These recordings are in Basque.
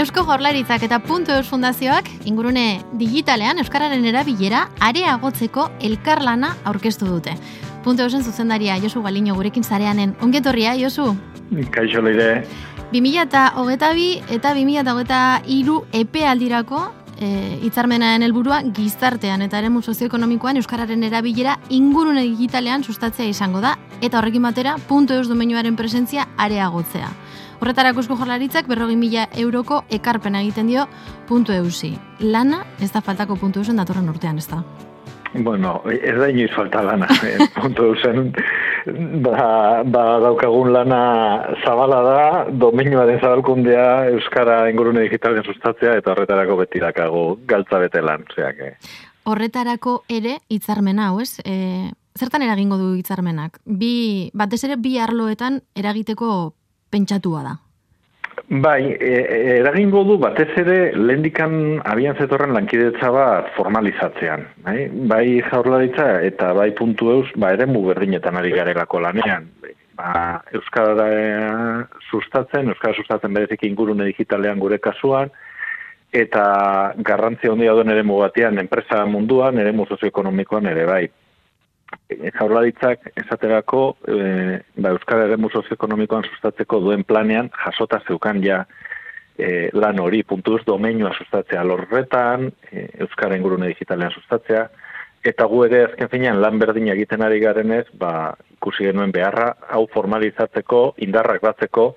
Eusko Jorlaritzak eta Punto Eus Fundazioak ingurune digitalean Euskararen erabilera areagotzeko elkarlana aurkeztu dute. Punto Eusen zuzendaria Josu Galiño gurekin zareanen. Ongetorria, Josu? Kaixo leire. 2022 eta 2023 epe aldirako e, hitzarmenaren helburua gizartean eta eremu sozioekonomikoan euskararen erabilera ingurune digitalean sustatzea izango da eta horrekin batera punto eus domeinuaren presentzia areagotzea. Horretarako eusko jorlaritzak berrogin mila euroko ekarpena egiten dio puntu eusi. Lana ez da faltako puntu eusen datorren urtean, ez da? Bueno, ez da inoiz falta lana. Eh, puntu eusen ba, ba daukagun lana zabala da, domeinua den zabalkundea Euskara ingurune digitalen sustatzea eta horretarako beti dakago galtza bete lan. Zeak, Horretarako ere hitzarmena hau ez? E, zertan eragingo du hitzarmenak? Bi, batez ere bi arloetan eragiteko pentsatua da. Bai, e, e, eragingo du batez ere lehendikan abian zetorren lankidetza bat formalizatzean. Bai, bai jaurlaritza eta bai puntu eus, ba ere berdinetan ari garelako lanean. Ba, Euskara sustatzen, Euskara sustatzen berezik ingurune digitalean gure kasuan, eta garrantzi handia duen ere batean enpresa munduan, ere sozioekonomikoan ere bai jaurlaritzak esaterako e, ba, Euskal Herremu sozioekonomikoan sustatzeko duen planean jasota zeukan ja e, lan hori puntuz domeinua sustatzea lorretan, e, Euskara ingurune digitalean sustatzea, eta gu ere azken finean lan berdin egiten ari garenez, ba, ikusi genuen beharra, hau formalizatzeko, indarrak batzeko,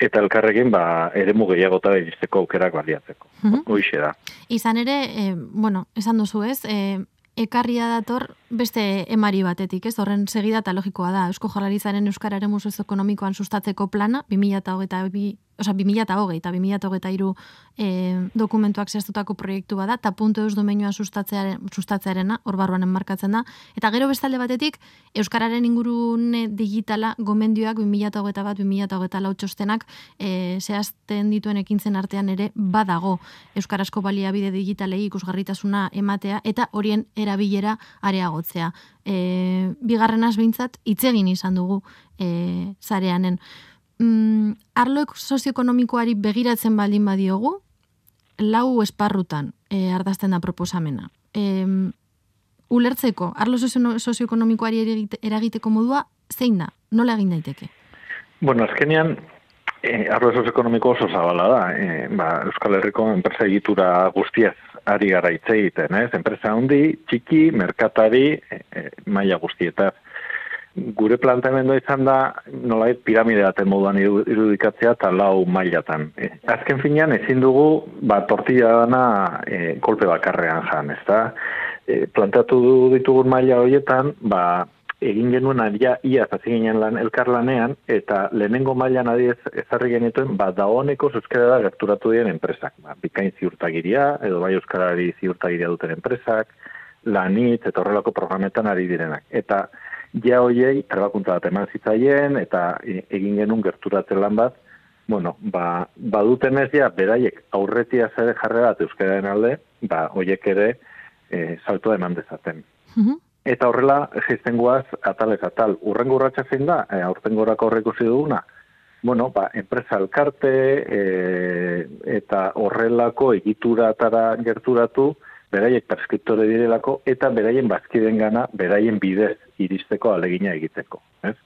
eta elkarrekin ba, ere gehiagota iristeko aukerak baliatzeko. Mm -hmm. da. Izan ere, e, bueno, esan duzu ez, e, ekarria dator beste emari batetik, ez? Horren segida eta logikoa da. Eusko Jaurlaritzaren euskararen museo ekonomikoan sustatzeko plana 2022 Osa, 2008 eta 2008 e, dokumentuak zehaztutako proiektu bada, eta puntu eus domeinua sustatzearena, hor barruan enmarkatzen da. Eta gero bestalde batetik, Euskararen ingurune digitala gomendioak 2008 bat, 2008 lau txostenak e, zehazten dituen ekintzen artean ere badago Euskarazko baliabide digitalei ikusgarritasuna ematea, eta horien erabilera areagotzea. E, bigarrenaz behintzat, itzegin izan dugu e, zareanen mm, arlo sozioekonomikoari begiratzen baldin badiogu, lau esparrutan e, ardazten da proposamena. E, ulertzeko, arlo sozioekonomikoari eragiteko modua, zein da? Nola egin daiteke? Bueno, azkenean, e, arlo sozioekonomiko oso zabala da. E, ba, Euskal Herriko enpresa egitura guztiaz ari gara egiten, ez? Enpresa handi, txiki, merkatari, e, e, maila guztietaz gure planteamendu izan da nolait piramide baten moduan irudikatzea eta lau mailatan. E, azken finean ezin dugu ba tortilla dana e, kolpe bakarrean jan, ezta? E, planteatu ditugun maila horietan, ba egin genuen adia ia hasi ginen lan elkarlanean eta lehenengo mailan adiez ezarri genituen ba daoneko euskara da gerturatu dien enpresak, ba bikain ziurtagiria edo bai euskarari ziurtagiria duten enpresak, lanit eta horrelako programetan ari direnak. Eta ja hoiei trebakuntza bat eman zitzaien eta e, egin genuen gerturatzen lan bat, bueno, ba, baduten ez ja, beraiek aurretia zere jarre bat euskararen alde, ba, hoiek ere e, salto eman dezaten. Mhm. Eta horrela, geizten guaz, atal, urrengo urratxa zein da, e, aurten gorako horreko duguna, bueno, ba, enpresa alkarte e, eta horrelako egituratara gerturatu, beraiek preskriptore direlako eta beraien bazkiden gana, beraien bidez iristeko alegina egiteko. Ez?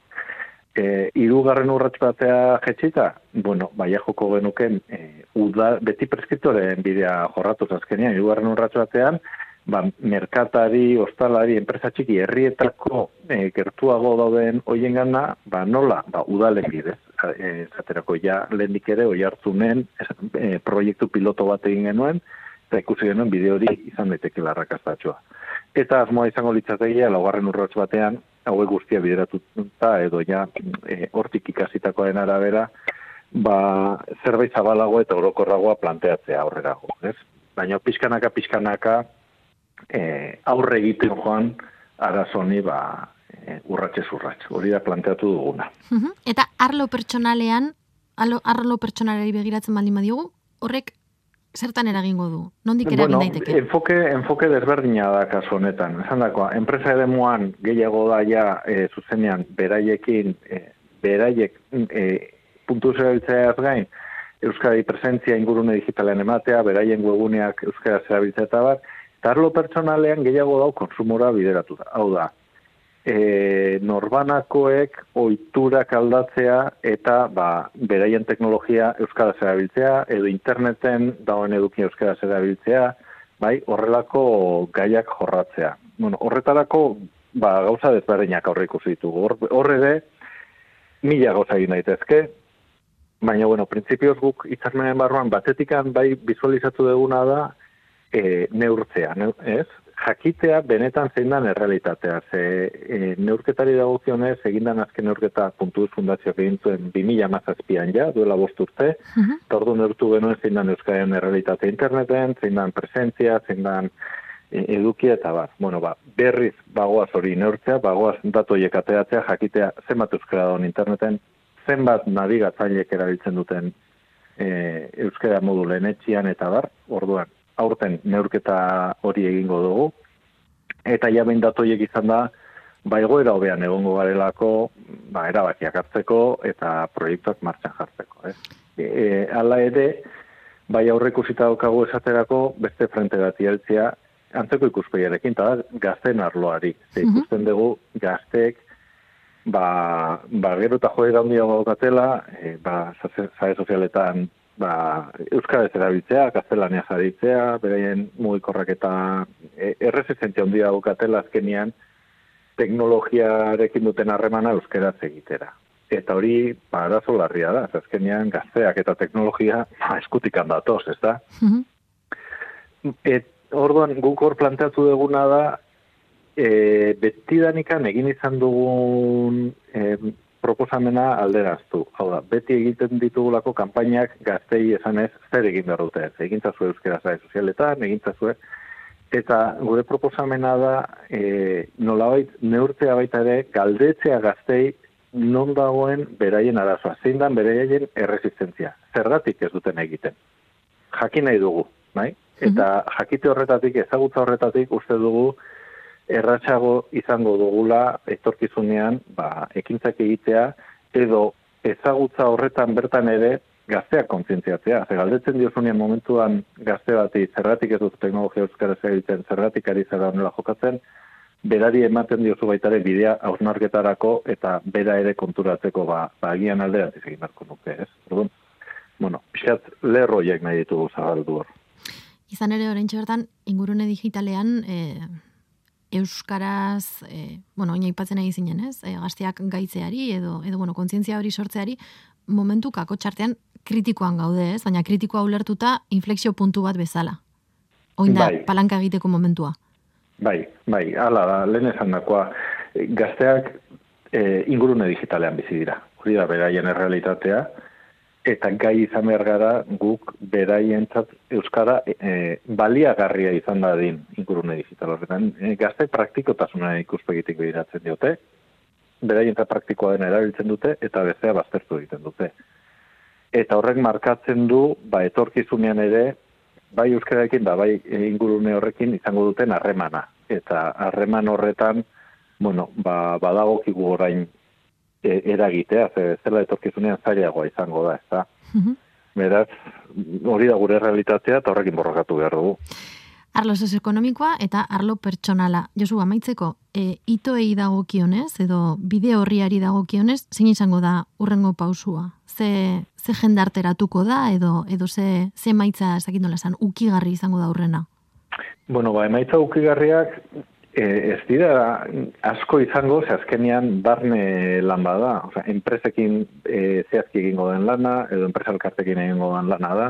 E, irugarren urratz batea jetxita, bueno, baia joko genuken, e, uda, beti preskriptoren bidea jorratu azkenean, irugarren urratz batean, ba, merkatari, ostalari, enpresa txiki, herrietako e, gertuago dauden hoien gana, ba, nola, ba, udalen bidez. E, zaterako ja, lehendik ere, oi hartzunen, e, proiektu piloto bat egin genuen, eta ikusi genuen bideo hori izan daiteke larrakastatxoa. Eta asmoa izango litzategia, laugarren urratz batean, hauek guztia bideratuta edo ja e, hortik ikasitakoaren arabera, ba, zerbait zabalago eta orokorragoa planteatzea aurrera jo, ez? Baina pixkanaka, pixkanaka, e, aurre egiten joan, arazoni, ba, e, urratxe zurratx. Hori da planteatu duguna. Eta arlo pertsonalean, arlo pertsonalari begiratzen baldin badiogu, horrek zertan eragingo du? Nondik eragin bueno, daiteke? Enfoke, enfoke desberdina da kasu honetan. Esan dakoa, enpresa edemuan gehiago da ja e, zuzenean beraiekin, e, beraiek e, puntu zerabiltzea gain, Euskadi presentzia ingurune digitalen ematea, beraien webuneak Euskara zerabiltzea eta bar, eta arlo pertsonalean gehiago dau konsumora bideratu da. Hau da, e, norbanakoek oiturak aldatzea eta ba, beraien teknologia Euskara zerabiltzea, edo interneten dauen eduki Euskara zerabiltzea, bai, horrelako gaiak jorratzea. Bueno, horretarako ba, gauza desberdinak aurre ikusi ditugu. Horre de, mila gauza egin daitezke, Baina, bueno, prinsipioz guk itzarmenen barruan batetikan bai visualizatu duguna da e, neurtzea, ne, ez? Jakitea benetan zein dan errealitatea, ze e, neurketari dagokionez egindan azken neurketa puntu fundazio egin zuen 2000 mazazpian ja, duela bost urte, uh -huh. ordu neurtu genuen zein dan euskaren errealitate interneten, zein dan presentzia, zein dan e, edukia eta bar. Bueno, ba, berriz bagoaz hori neurtzea, bagoaz datoiek ateatzea, jakitea zenbat euskara interneten, zenbat nabigatzailek erabiltzen duten e, euskara modu lehenetxian eta bar, orduan, aurten neurketa hori egingo dugu, eta jabein datoiek izan da, ba egoera hobean egongo garelako, ba erabakiak hartzeko eta proiektuak martxan jartzeko, ez? E, e, ala ere, bai aurreko daukagu esaterako beste frente bat ieltzea, antzeko ikuspegiarekin, eta gazten arloari. Mhm. ikusten dugu, gazteek ba, ba gero eta joe gaundia gaukatela, e, ba, zare sozialetan, ba, Euskara ez erabiltzea, gaztelania jaritzea, beraien mugikorrak eta e, erresistentzia handia gaukatela azkenian, teknologiarekin duten harremana euskara egitera. Eta hori, ba, arazo larria da, azkenean gazteak eta teknologia ba, eskutikan datoz, ez da? Mm Et, orduan, guk hor planteatu duguna da, e, betidanikan egin izan dugun e, proposamena alderaztu. Hau da, beti egiten ditugulako kanpainak gaztei esanez zer egin behar dute. Egin zazue euskera zare sozialetan, egin zazue. Eta gure proposamena da e, nolabait neurtzea baita ere galdetzea gaztei non dagoen beraien arazoa. Zein dan beraien erresistentzia. Zergatik ez duten egiten. Jakin nahi dugu, bai? Eta jakite horretatik, ezagutza horretatik uste dugu erratsago izango dugula etorkizunean ba, ekintzak egitea edo ezagutza horretan bertan ere gazteak kontzientziatzea. Ze galdetzen diozunean momentuan gazte bati zergatik ez dut teknologia euskara egiten, zergatik ari zara honela jokatzen, berari ematen diozu baitare bidea hausnarketarako eta bera ere konturatzeko ba, ba agian aldera egin beharko nuke, ez? Orduan, bueno, pixat lerroiek nahi ditugu zabaldu hor. Izan ere, orain bertan ingurune digitalean, e, euskaraz, e, bueno, oina ipatzen egin zinen, ez? E, gazteak gaitzeari edo edo bueno, kontzientzia hori sortzeari momentu kako txartean kritikoan gaude, ez? Baina kritikoa ulertuta inflexio puntu bat bezala. Oin da bai. palanka egiteko momentua. Bai, bai, hala da, lehen esan dakoa, gazteak e, ingurune digitalean bizi dira. Hori da, beraien errealitatea, eta gai izan behar gara guk beraientzat euskara e, baliagarria izan da ingurune digital horretan. E, gazte praktikotasuna ikuspegitik behiratzen diote, beraientzat praktikoa dena erabiltzen dute, eta bezea baztertu egiten dute. Eta horrek markatzen du, ba, etorkizunean ere, bai euskaraekin, ba, bai ingurune horrekin izango duten harremana. Eta harreman horretan, bueno, ba, badagokigu orain eragitea, ze zela etorkizunean zailagoa izango da, ez da. Mhm. Beraz, hori da gure realitatea eta horrekin borrokatu behar dugu. Arlo sozioekonomikoa eta arlo pertsonala. Josu, amaitzeko, e, itoei dagokionez, edo bide horriari dagokionez, zein izango da urrengo pausua? Ze, ze jendarteratuko da, edo, edo ze, ze maitza, esakindola esan, ukigarri izango da urrena? Bueno, ba, emaitza ukigarriak E, ez dira asko izango, ze azkenian barne lan bada, Osa, enpresekin e, zehazki egingo den lana, edo enpresa elkartekin egingo den lana da,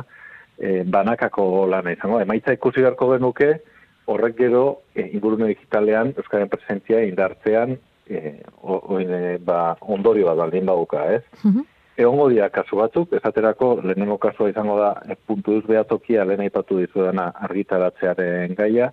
e, banakako lana izango. Emaitza ikusi beharko genuke, horrek gero e, ingurune digitalean, Euskaren presentzia indartzean, e, o, o, e, ba, ondorio bat baldin baduka, ez? Mm Egongo dira kasu batzuk, esaterako lehenengo kasua izango da, e, puntu behatokia lehen aipatu dizuedana argitaratzearen gaia,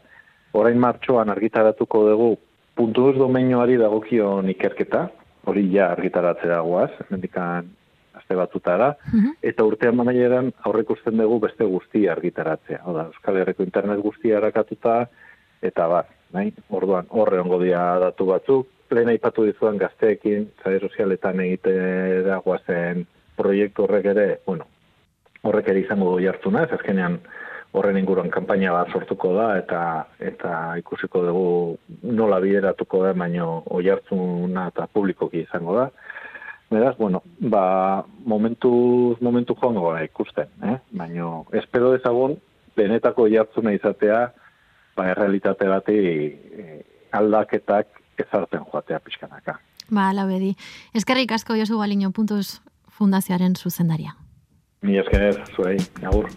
orain martxoan argitaratuko dugu puntu ez domenioari dagokion ikerketa, hori ja argitaratzea guaz, mendikan azte batutara, mhm. eta urtean manaieran aurrek usten dugu beste guztia argitaratzea. Oda, Euskal Herriko internet guztia harakatuta, eta bat, nahi, orduan horre ongo dia datu batzuk, lehen aipatu dizuan gazteekin, zare sozialetan egite dagoazen proiektu horrek ere, bueno, horrek ere izango doi hartu ez azkenean horren inguruan kanpaina bat sortuko da eta eta ikusiko dugu nola bideratuko da baino oi hartzuna eta publikoki izango da. Beraz, bueno, ba, momentu, momentu joango gara ikusten, eh? baina espero dezagun benetako jartzuna izatea ba, errealitate bati eh, aldaketak ezartzen joatea pixkanaka. Ba, ala bedi. Eskerrik asko Josu Galiño puntuz fundazioaren zuzendaria. Mi esker, zuei, agur.